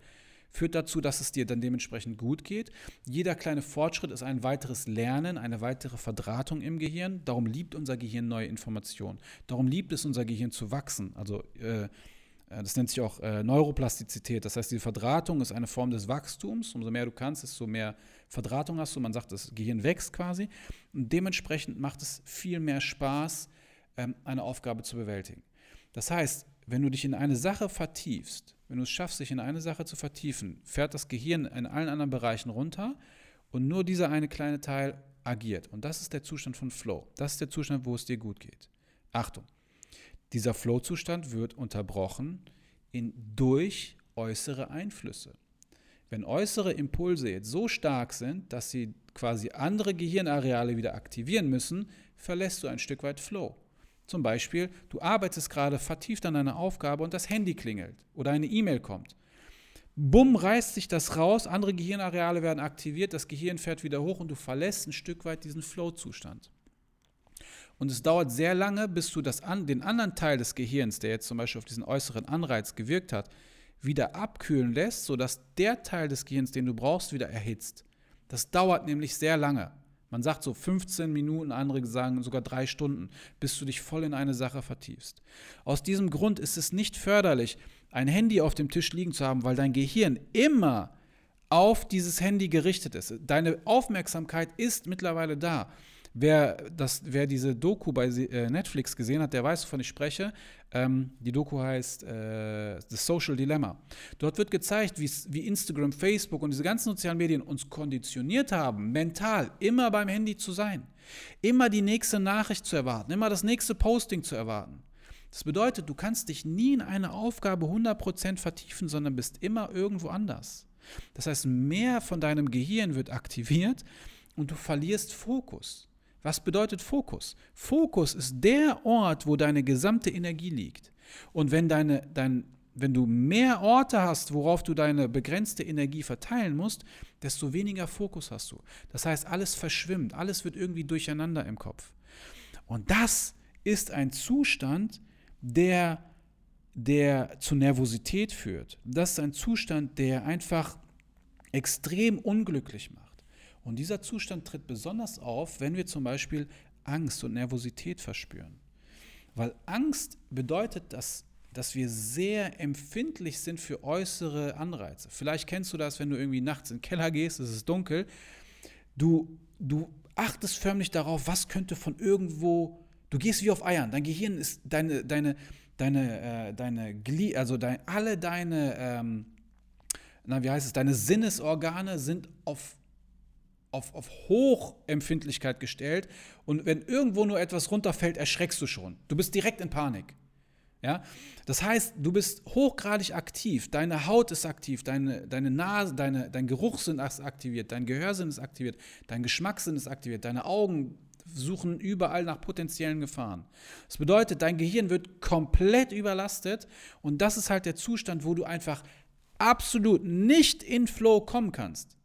Speaker 1: führt dazu, dass es dir dann dementsprechend gut geht. Jeder kleine Fortschritt ist ein weiteres Lernen, eine weitere Verdrahtung im Gehirn. Darum liebt unser Gehirn neue Informationen. Darum liebt es unser Gehirn zu wachsen. Also äh, das nennt sich auch äh, Neuroplastizität. Das heißt, die Verdrahtung ist eine Form des Wachstums. Umso mehr du kannst, desto mehr Verdrahtung hast du. Man sagt, das Gehirn wächst quasi. Und dementsprechend macht es viel mehr Spaß, ähm, eine Aufgabe zu bewältigen. Das heißt, wenn du dich in eine Sache vertiefst, wenn du es schaffst, dich in eine Sache zu vertiefen, fährt das Gehirn in allen anderen Bereichen runter und nur dieser eine kleine Teil agiert. Und das ist der Zustand von Flow. Das ist der Zustand, wo es dir gut geht. Achtung, dieser Flow-Zustand wird unterbrochen in, durch äußere Einflüsse. Wenn äußere Impulse jetzt so stark sind, dass sie quasi andere Gehirnareale wieder aktivieren müssen, verlässt du ein Stück weit Flow. Zum Beispiel, du arbeitest gerade vertieft an einer Aufgabe und das Handy klingelt oder eine E-Mail kommt. Bumm, reißt sich das raus, andere Gehirnareale werden aktiviert, das Gehirn fährt wieder hoch und du verlässt ein Stück weit diesen Flow-Zustand. Und es dauert sehr lange, bis du das an, den anderen Teil des Gehirns, der jetzt zum Beispiel auf diesen äußeren Anreiz gewirkt hat, wieder abkühlen lässt, sodass der Teil des Gehirns, den du brauchst, wieder erhitzt. Das dauert nämlich sehr lange. Man sagt so 15 Minuten, andere sagen sogar drei Stunden, bis du dich voll in eine Sache vertiefst. Aus diesem Grund ist es nicht förderlich, ein Handy auf dem Tisch liegen zu haben, weil dein Gehirn immer auf dieses Handy gerichtet ist. Deine Aufmerksamkeit ist mittlerweile da. Wer, das, wer diese Doku bei äh, Netflix gesehen hat, der weiß, wovon ich spreche. Ähm, die Doku heißt äh, The Social Dilemma. Dort wird gezeigt, wie Instagram, Facebook und diese ganzen sozialen Medien uns konditioniert haben, mental immer beim Handy zu sein, immer die nächste Nachricht zu erwarten, immer das nächste Posting zu erwarten. Das bedeutet, du kannst dich nie in eine Aufgabe 100% vertiefen, sondern bist immer irgendwo anders. Das heißt, mehr von deinem Gehirn wird aktiviert und du verlierst Fokus. Was bedeutet Fokus? Fokus ist der Ort, wo deine gesamte Energie liegt. Und wenn, deine, dein, wenn du mehr Orte hast, worauf du deine begrenzte Energie verteilen musst, desto weniger Fokus hast du. Das heißt, alles verschwimmt, alles wird irgendwie durcheinander im Kopf. Und das ist ein Zustand, der, der zu Nervosität führt. Das ist ein Zustand, der einfach extrem unglücklich macht. Und dieser Zustand tritt besonders auf, wenn wir zum Beispiel Angst und Nervosität verspüren. Weil Angst bedeutet, dass, dass wir sehr empfindlich sind für äußere Anreize. Vielleicht kennst du das, wenn du irgendwie nachts in den Keller gehst, es ist dunkel. Du, du achtest förmlich darauf, was könnte von irgendwo, du gehst wie auf Eiern, dein Gehirn ist, deine, deine, deine, äh, deine Glie, also dein, alle deine, ähm, na, wie heißt es, deine Sinnesorgane sind auf auf, auf Hochempfindlichkeit gestellt und wenn irgendwo nur etwas runterfällt, erschreckst du schon. Du bist direkt in Panik. Ja? Das heißt, du bist hochgradig aktiv, deine Haut ist aktiv, deine, deine Nase, deine, dein Geruchssinn ist aktiviert, dein Gehörsinn ist aktiviert, dein Geschmackssinn ist aktiviert, deine Augen suchen überall nach potenziellen Gefahren. Das bedeutet, dein Gehirn wird komplett überlastet und das ist halt der Zustand, wo du einfach absolut nicht in Flow kommen kannst.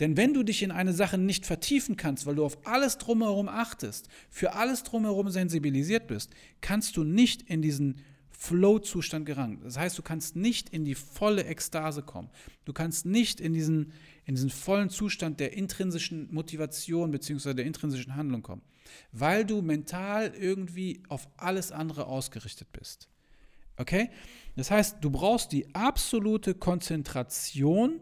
Speaker 1: Denn wenn du dich in eine Sache nicht vertiefen kannst, weil du auf alles drumherum achtest, für alles drumherum sensibilisiert bist, kannst du nicht in diesen Flow-Zustand gelangen. Das heißt, du kannst nicht in die volle Ekstase kommen. Du kannst nicht in diesen, in diesen vollen Zustand der intrinsischen Motivation bzw. der intrinsischen Handlung kommen, weil du mental irgendwie auf alles andere ausgerichtet bist. Okay? Das heißt, du brauchst die absolute Konzentration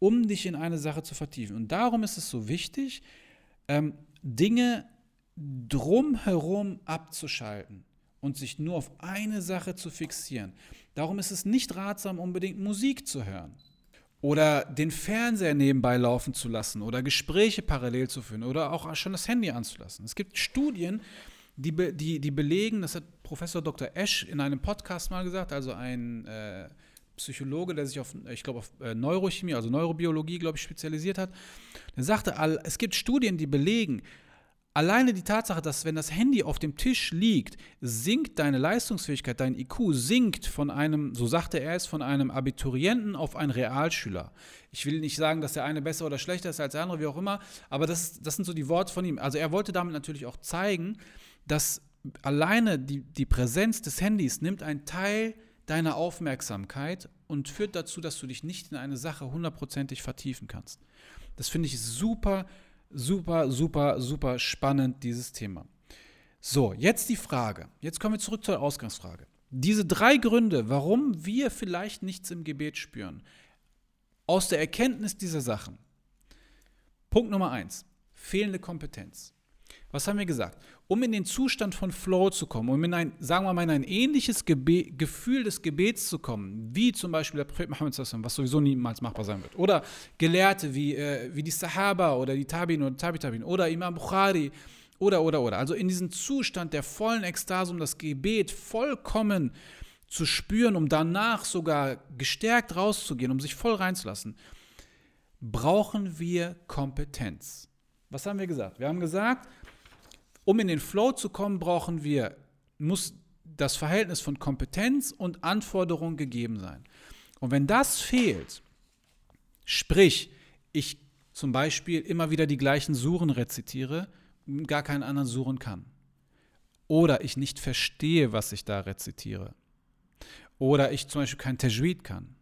Speaker 1: um dich in eine Sache zu vertiefen. Und darum ist es so wichtig, ähm, Dinge drumherum abzuschalten und sich nur auf eine Sache zu fixieren. Darum ist es nicht ratsam, unbedingt Musik zu hören oder den Fernseher nebenbei laufen zu lassen oder Gespräche parallel zu führen oder auch schon das Handy anzulassen. Es gibt Studien, die, die, die belegen, das hat Professor Dr. Esch in einem Podcast mal gesagt, also ein äh, Psychologe, der sich auf, ich glaube, auf äh, Neurochemie, also Neurobiologie, glaube ich, spezialisiert hat. Der sagte, es gibt Studien, die belegen, Alleine die Tatsache, dass wenn das Handy auf dem Tisch liegt, sinkt deine Leistungsfähigkeit, dein IQ sinkt von einem, so sagte er es, von einem Abiturienten auf einen Realschüler. Ich will nicht sagen, dass der eine besser oder schlechter ist als der andere, wie auch immer, aber das, das sind so die Worte von ihm. Also er wollte damit natürlich auch zeigen, dass alleine die, die Präsenz des Handys nimmt einen Teil deiner Aufmerksamkeit und führt dazu, dass du dich nicht in eine Sache hundertprozentig vertiefen kannst. Das finde ich super Super, super, super spannend, dieses Thema. So, jetzt die Frage. Jetzt kommen wir zurück zur Ausgangsfrage. Diese drei Gründe, warum wir vielleicht nichts im Gebet spüren, aus der Erkenntnis dieser Sachen. Punkt Nummer eins: fehlende Kompetenz. Was haben wir gesagt? Um in den Zustand von Flow zu kommen, um in ein, sagen wir mal, in ein ähnliches Gebe Gefühl des Gebets zu kommen, wie zum Beispiel der Prophet Muhammad, was sowieso niemals machbar sein wird, oder Gelehrte wie, äh, wie die Sahaba oder die Tabin oder Tabitabin oder Imam Bukhari oder, oder, oder. Also in diesen Zustand der vollen Ekstase, um das Gebet vollkommen zu spüren, um danach sogar gestärkt rauszugehen, um sich voll reinzulassen, brauchen wir Kompetenz. Was haben wir gesagt? Wir haben gesagt, um in den Flow zu kommen, brauchen wir, muss das Verhältnis von Kompetenz und Anforderung gegeben sein. Und wenn das fehlt, sprich, ich zum Beispiel immer wieder die gleichen Suren rezitiere, gar keinen anderen Suren kann. Oder ich nicht verstehe, was ich da rezitiere. Oder ich zum Beispiel kein Tajwid kann.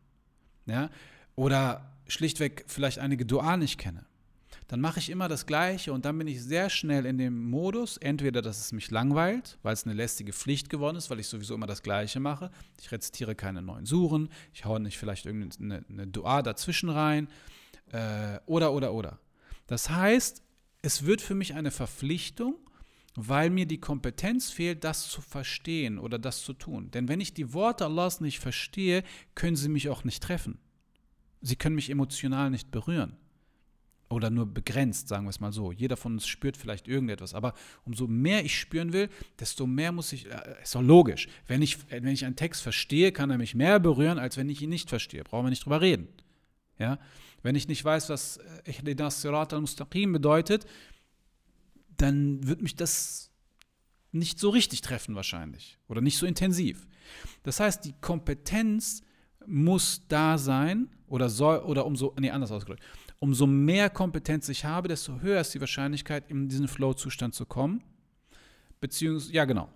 Speaker 1: Ja? Oder schlichtweg vielleicht einige Dua nicht kenne dann mache ich immer das Gleiche und dann bin ich sehr schnell in dem Modus, entweder, dass es mich langweilt, weil es eine lästige Pflicht geworden ist, weil ich sowieso immer das Gleiche mache. Ich rezitiere keine neuen Suren, ich haue nicht vielleicht irgendeine eine Dua dazwischen rein äh, oder, oder, oder. Das heißt, es wird für mich eine Verpflichtung, weil mir die Kompetenz fehlt, das zu verstehen oder das zu tun. Denn wenn ich die Worte Allahs nicht verstehe, können sie mich auch nicht treffen. Sie können mich emotional nicht berühren oder nur begrenzt, sagen wir es mal so. Jeder von uns spürt vielleicht irgendetwas, aber umso mehr ich spüren will, desto mehr muss ich, äh, ist doch logisch. Wenn ich, wenn ich einen Text verstehe, kann er mich mehr berühren, als wenn ich ihn nicht verstehe. Brauchen wir nicht drüber reden. Ja? Wenn ich nicht weiß, was Ihdinas Sirat al-Mustaqim bedeutet, dann wird mich das nicht so richtig treffen wahrscheinlich oder nicht so intensiv. Das heißt, die Kompetenz muss da sein oder soll oder umso nee anders ausgedrückt umso mehr Kompetenz ich habe, desto höher ist die Wahrscheinlichkeit, in diesen Flow-Zustand zu kommen. Beziehungsweise, ja, genau.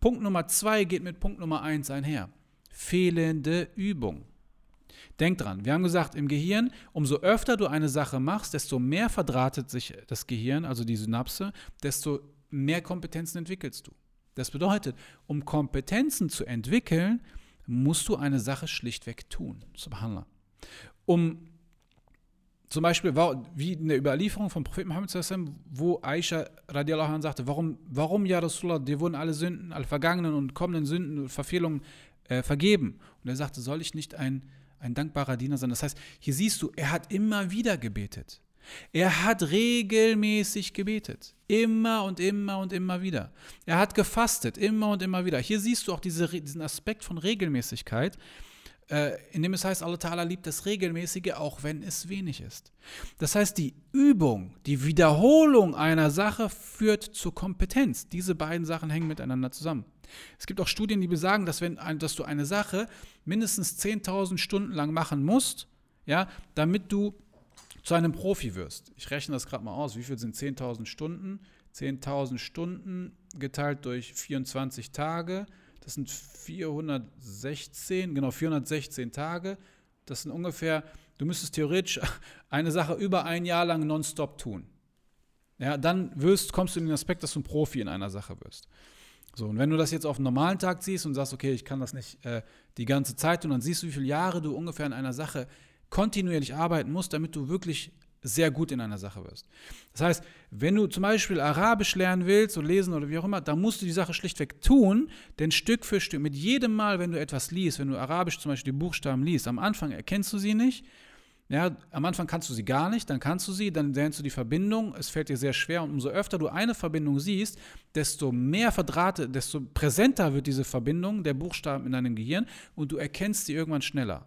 Speaker 1: Punkt Nummer zwei geht mit Punkt Nummer eins einher. Fehlende Übung. Denk dran, wir haben gesagt, im Gehirn, umso öfter du eine Sache machst, desto mehr verdrahtet sich das Gehirn, also die Synapse, desto mehr Kompetenzen entwickelst du. Das bedeutet, um Kompetenzen zu entwickeln, musst du eine Sache schlichtweg tun. Subhanallah. Um zum Beispiel wie in der Überlieferung von Prophet Muhammad wo Aisha radiallahu anh sagte, warum, warum ja Rasulullah, dir wurden alle Sünden, alle vergangenen und kommenden Sünden und Verfehlungen äh, vergeben. Und er sagte, soll ich nicht ein, ein dankbarer Diener sein? Das heißt, hier siehst du, er hat immer wieder gebetet. Er hat regelmäßig gebetet. Immer und immer und immer wieder. Er hat gefastet, immer und immer wieder. Hier siehst du auch diese, diesen Aspekt von Regelmäßigkeit, äh, indem es heißt, Allah Ta'ala liebt das Regelmäßige, auch wenn es wenig ist. Das heißt, die Übung, die Wiederholung einer Sache führt zur Kompetenz. Diese beiden Sachen hängen miteinander zusammen. Es gibt auch Studien, die besagen, dass, wenn, dass du eine Sache mindestens 10.000 Stunden lang machen musst, ja, damit du zu einem Profi wirst. Ich rechne das gerade mal aus. Wie viel sind 10.000 Stunden? 10.000 Stunden geteilt durch 24 Tage das sind 416, genau 416 Tage. Das sind ungefähr, du müsstest theoretisch eine Sache über ein Jahr lang nonstop tun. Ja, dann wirst, kommst du in den Aspekt, dass du ein Profi in einer Sache wirst. So, und wenn du das jetzt auf einen normalen Tag siehst und sagst, okay, ich kann das nicht äh, die ganze Zeit tun, dann siehst du, wie viele Jahre du ungefähr in einer Sache kontinuierlich arbeiten musst, damit du wirklich sehr gut in einer Sache wirst. Das heißt, wenn du zum Beispiel Arabisch lernen willst oder lesen oder wie auch immer, dann musst du die Sache schlichtweg tun, denn Stück für Stück, mit jedem Mal, wenn du etwas liest, wenn du Arabisch zum Beispiel die Buchstaben liest, am Anfang erkennst du sie nicht, ja, am Anfang kannst du sie gar nicht, dann kannst du sie, dann lernst du die Verbindung, es fällt dir sehr schwer und umso öfter du eine Verbindung siehst, desto mehr verdrahtet, desto präsenter wird diese Verbindung der Buchstaben in deinem Gehirn und du erkennst sie irgendwann schneller.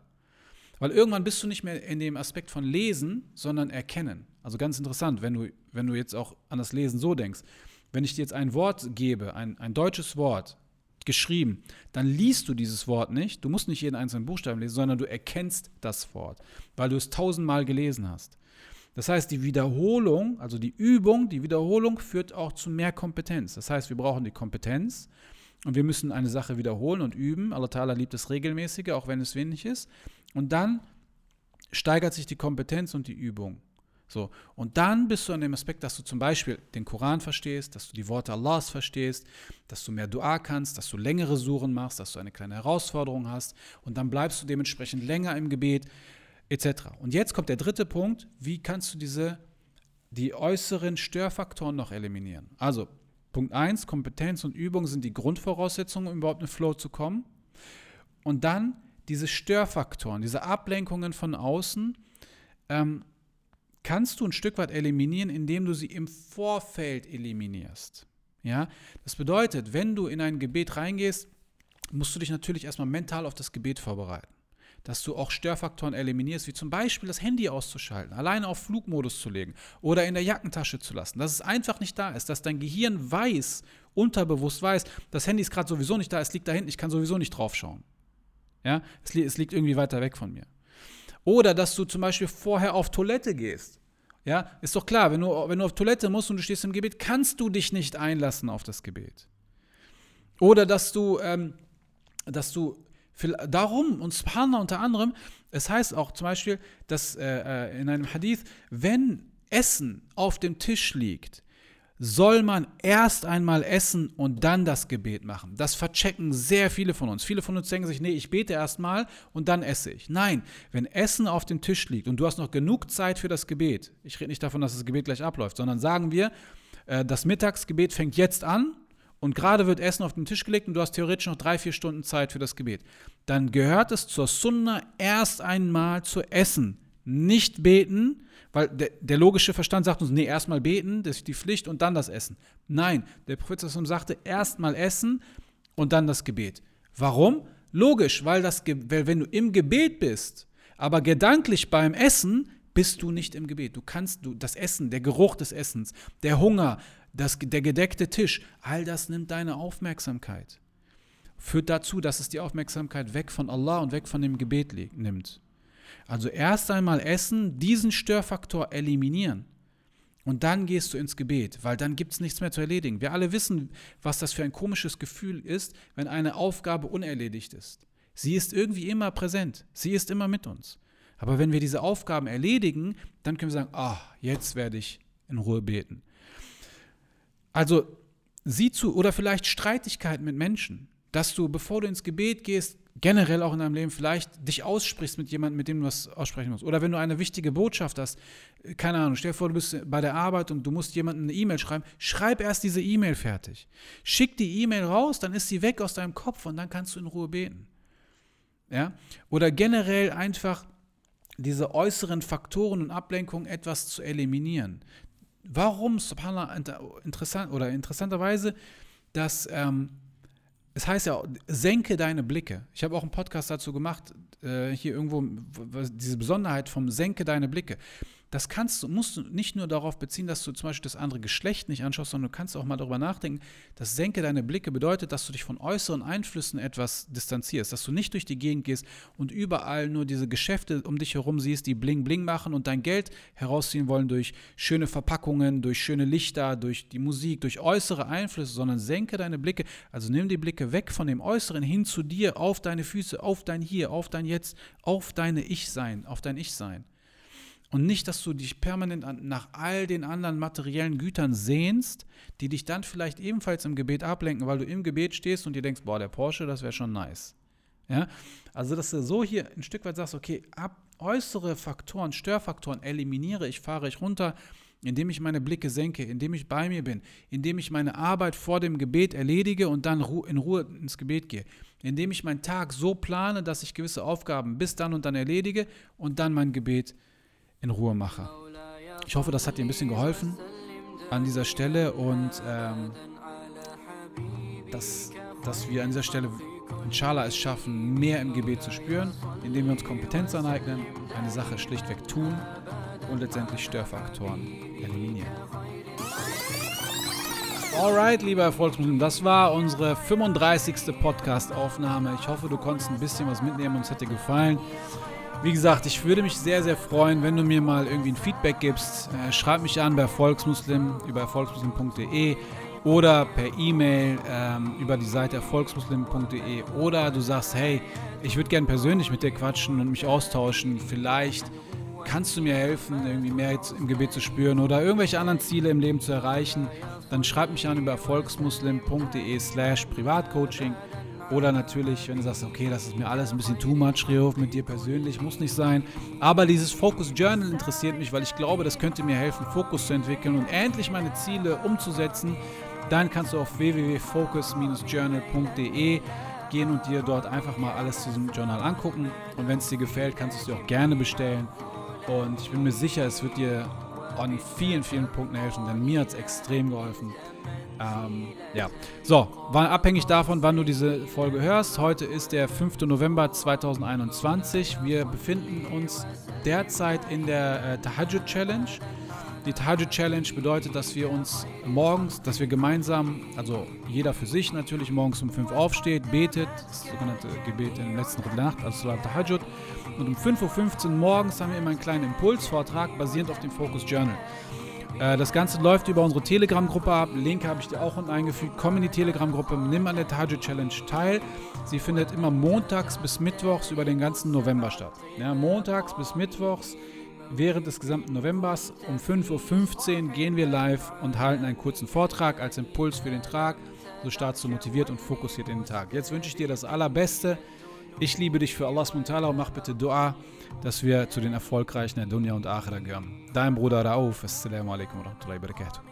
Speaker 1: Weil irgendwann bist du nicht mehr in dem Aspekt von Lesen, sondern Erkennen. Also ganz interessant, wenn du, wenn du jetzt auch an das Lesen so denkst. Wenn ich dir jetzt ein Wort gebe, ein, ein deutsches Wort, geschrieben, dann liest du dieses Wort nicht. Du musst nicht jeden einzelnen Buchstaben lesen, sondern du erkennst das Wort, weil du es tausendmal gelesen hast. Das heißt, die Wiederholung, also die Übung, die Wiederholung führt auch zu mehr Kompetenz. Das heißt, wir brauchen die Kompetenz und wir müssen eine Sache wiederholen und üben. Allah Ta'ala liebt das Regelmäßige, auch wenn es wenig ist. Und dann steigert sich die Kompetenz und die Übung. So, und dann bist du an dem Aspekt, dass du zum Beispiel den Koran verstehst, dass du die Worte Allahs verstehst, dass du mehr Dua kannst, dass du längere Suchen machst, dass du eine kleine Herausforderung hast und dann bleibst du dementsprechend länger im Gebet, etc. Und jetzt kommt der dritte Punkt, wie kannst du diese, die äußeren Störfaktoren noch eliminieren? Also, Punkt 1, Kompetenz und Übung sind die Grundvoraussetzungen, um überhaupt in Flow zu kommen. Und dann diese Störfaktoren, diese Ablenkungen von außen, ähm, kannst du ein Stück weit eliminieren, indem du sie im Vorfeld eliminierst. Ja, das bedeutet, wenn du in ein Gebet reingehst, musst du dich natürlich erstmal mental auf das Gebet vorbereiten. Dass du auch Störfaktoren eliminierst, wie zum Beispiel das Handy auszuschalten, alleine auf Flugmodus zu legen oder in der Jackentasche zu lassen. Dass es einfach nicht da ist, dass dein Gehirn weiß, unterbewusst weiß, das Handy ist gerade sowieso nicht da, es liegt da hinten, ich kann sowieso nicht draufschauen. Ja, es, es liegt irgendwie weiter weg von mir. Oder dass du zum Beispiel vorher auf Toilette gehst. Ja, ist doch klar, wenn du, wenn du auf Toilette musst und du stehst im Gebet, kannst du dich nicht einlassen auf das Gebet. Oder dass du, ähm, dass du darum und Subhanallah unter anderem, es heißt auch zum Beispiel, dass äh, äh in einem Hadith, wenn Essen auf dem Tisch liegt, soll man erst einmal essen und dann das Gebet machen. Das verchecken sehr viele von uns. Viele von uns denken sich, nee, ich bete erstmal und dann esse ich. Nein, wenn Essen auf dem Tisch liegt und du hast noch genug Zeit für das Gebet, ich rede nicht davon, dass das Gebet gleich abläuft, sondern sagen wir, äh, das Mittagsgebet fängt jetzt an und gerade wird Essen auf den Tisch gelegt und du hast theoretisch noch drei, vier Stunden Zeit für das Gebet, dann gehört es zur Sunna erst einmal zu essen. Nicht beten, weil der, der, logische Verstand sagt uns, nee, erstmal beten, das ist die Pflicht und dann das Essen. Nein, der Prophet sagte, erstmal essen und dann das Gebet. Warum? Logisch, weil, das, weil wenn du im Gebet bist, aber gedanklich beim Essen, bist du nicht im Gebet. Du kannst, du, das Essen, der Geruch des Essens, der Hunger, das, der gedeckte Tisch, all das nimmt deine Aufmerksamkeit. Führt dazu, dass es die Aufmerksamkeit weg von Allah und weg von dem Gebet nimmt. Also erst einmal essen, diesen Störfaktor eliminieren. Und dann gehst du ins Gebet, weil dann gibt es nichts mehr zu erledigen. Wir alle wissen, was das für ein komisches Gefühl ist, wenn eine Aufgabe unerledigt ist. Sie ist irgendwie immer präsent, sie ist immer mit uns. Aber wenn wir diese Aufgaben erledigen, dann können wir sagen, ah, jetzt werde ich in Ruhe beten. Also sieh zu, oder vielleicht Streitigkeiten mit Menschen, dass du, bevor du ins Gebet gehst, generell auch in deinem Leben vielleicht dich aussprichst mit jemandem, mit dem du was aussprechen musst. Oder wenn du eine wichtige Botschaft hast, keine Ahnung, stell dir vor, du bist bei der Arbeit und du musst jemandem eine E-Mail schreiben, schreib erst diese E-Mail fertig. Schick die E-Mail raus, dann ist sie weg aus deinem Kopf und dann kannst du in Ruhe beten. Ja? Oder generell einfach diese äußeren Faktoren und Ablenkungen etwas zu eliminieren. Warum, subhanallah, interessant oder interessanterweise, dass ähm, es heißt ja, senke deine Blicke. Ich habe auch einen Podcast dazu gemacht, äh, hier irgendwo, diese Besonderheit vom senke deine Blicke das kannst du, musst du nicht nur darauf beziehen, dass du zum Beispiel das andere Geschlecht nicht anschaust, sondern du kannst auch mal darüber nachdenken, dass Senke deine Blicke bedeutet, dass du dich von äußeren Einflüssen etwas distanzierst, dass du nicht durch die Gegend gehst und überall nur diese Geschäfte um dich herum siehst, die bling bling machen und dein Geld herausziehen wollen durch schöne Verpackungen, durch schöne Lichter, durch die Musik, durch äußere Einflüsse, sondern senke deine Blicke, also nimm die Blicke weg von dem Äußeren hin zu dir, auf deine Füße, auf dein Hier, auf dein Jetzt, auf deine Ich-Sein, auf dein Ich-Sein. Und nicht, dass du dich permanent nach all den anderen materiellen Gütern sehnst, die dich dann vielleicht ebenfalls im Gebet ablenken, weil du im Gebet stehst und dir denkst, boah, der Porsche, das wäre schon nice. Ja? Also, dass du so hier ein Stück weit sagst, okay, ab, äußere Faktoren, Störfaktoren eliminiere, ich fahre ich runter, indem ich meine Blicke senke, indem ich bei mir bin, indem ich meine Arbeit vor dem Gebet erledige und dann in Ruhe ins Gebet gehe, indem ich meinen Tag so plane, dass ich gewisse Aufgaben bis dann und dann erledige und dann mein Gebet in Ruhe mache. Ich hoffe, das hat dir ein bisschen geholfen an dieser Stelle und ähm, dass, dass wir an dieser Stelle inshallah es schaffen, mehr im Gebet zu spüren, indem wir uns Kompetenz aneignen, eine Sache schlichtweg tun und letztendlich Störfaktoren eliminieren. Alright, lieber Erfolgsmuslim, das war unsere 35. Podcast-Aufnahme. Ich hoffe, du konntest ein bisschen was mitnehmen und es hat dir gefallen. Wie gesagt, ich würde mich sehr, sehr freuen, wenn du mir mal irgendwie ein Feedback gibst. Äh, schreib mich an bei Erfolgsmuslim über erfolgsmuslim.de oder per E-Mail ähm, über die Seite erfolgsmuslim.de oder du sagst, hey, ich würde gerne persönlich mit dir quatschen und mich austauschen. Vielleicht kannst du mir helfen, irgendwie mehr im Gebet zu spüren oder irgendwelche anderen Ziele im Leben zu erreichen. Dann schreib mich an über erfolgsmuslim.de slash Privatcoaching. Oder natürlich, wenn du sagst, okay, das ist mir alles ein bisschen too much, Rehof, mit dir persönlich, muss nicht sein. Aber dieses Focus Journal interessiert mich, weil ich glaube, das könnte mir helfen, Fokus zu entwickeln und endlich meine Ziele umzusetzen dann kannst du auf www.focus-journal.de gehen und dir dort einfach mal alles zu diesem Journal angucken. Und wenn es dir gefällt, kannst du es dir auch gerne bestellen. Und ich bin mir sicher, es wird dir an vielen, vielen Punkten helfen, denn mir hat es extrem geholfen. Ähm, ja, so, war abhängig davon, wann du diese Folge hörst. Heute ist der 5. November 2021. Wir befinden uns derzeit in der äh, Tahajjud Challenge. Die Tahajjud Challenge bedeutet, dass wir uns morgens, dass wir gemeinsam, also jeder für sich natürlich, morgens um 5 aufsteht, betet, das sogenannte Gebet in der letzten Nacht, also Salat Tahajjud. Und um 5.15 Uhr morgens haben wir immer einen kleinen Impulsvortrag basierend auf dem Focus Journal. Äh, das Ganze läuft über unsere Telegram-Gruppe ab. Link habe ich dir auch unten eingefügt. Komm in die Telegram-Gruppe, nimm an der Tahajjud Challenge teil. Sie findet immer montags bis mittwochs über den ganzen November statt. Ja, montags bis mittwochs während des gesamten Novembers um 5.15 Uhr gehen wir live und halten einen kurzen Vortrag als Impuls für den Tag. So startest du motiviert und fokussiert in den Tag. Jetzt wünsche ich dir das Allerbeste. Ich liebe dich für Allah und mach bitte Dua, dass wir zu den Erfolgreichen der Dunya und Akhira gehören. Dein Bruder Rauf. Assalamu alaikum wa rahmatullahi wa barakatuh.